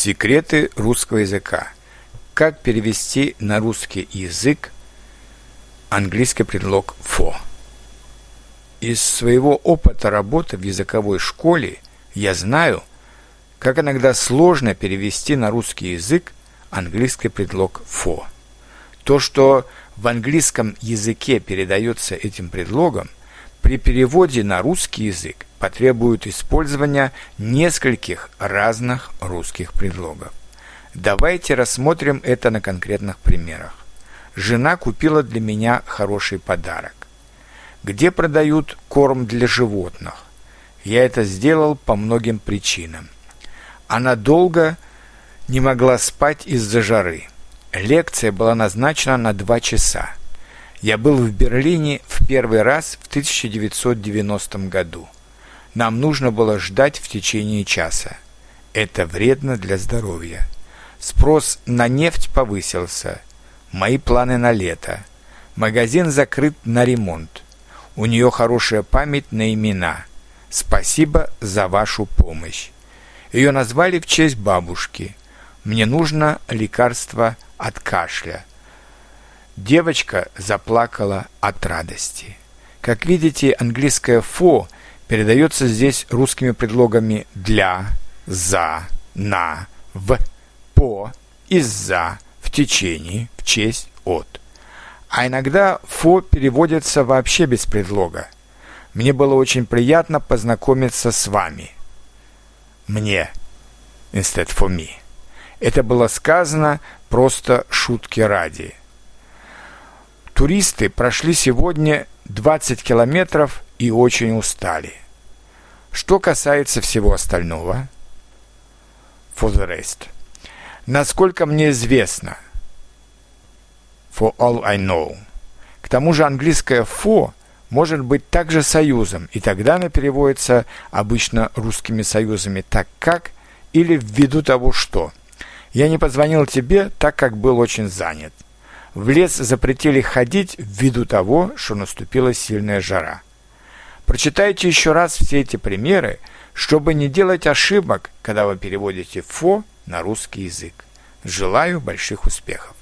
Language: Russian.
Секреты русского языка. Как перевести на русский язык английский предлог «for». Из своего опыта работы в языковой школе я знаю, как иногда сложно перевести на русский язык английский предлог «for». То, что в английском языке передается этим предлогом, при переводе на русский язык потребует использования нескольких разных русских предлогов. Давайте рассмотрим это на конкретных примерах. Жена купила для меня хороший подарок. Где продают корм для животных? Я это сделал по многим причинам. Она долго не могла спать из-за жары. Лекция была назначена на два часа. Я был в Берлине в первый раз в 1990 году. Нам нужно было ждать в течение часа. Это вредно для здоровья. Спрос на нефть повысился. Мои планы на лето. Магазин закрыт на ремонт. У нее хорошая память на имена. Спасибо за вашу помощь. Ее назвали в честь бабушки. Мне нужно лекарство от кашля. Девочка заплакала от радости. Как видите, английское «фо» передается здесь русскими предлогами «для», «за», «на», «в», «по», «из-за», «в течение», «в честь», «от». А иногда «фо» переводится вообще без предлога. Мне было очень приятно познакомиться с вами. Мне. Instead for me. Это было сказано просто шутки ради. Туристы прошли сегодня 20 километров и очень устали. Что касается всего остального, for the rest, насколько мне известно, for all I know, к тому же английское for может быть также союзом, и тогда она переводится обычно русскими союзами так как или ввиду того что. Я не позвонил тебе, так как был очень занят – в лес запретили ходить ввиду того, что наступила сильная жара. Прочитайте еще раз все эти примеры, чтобы не делать ошибок, когда вы переводите «фо» на русский язык. Желаю больших успехов!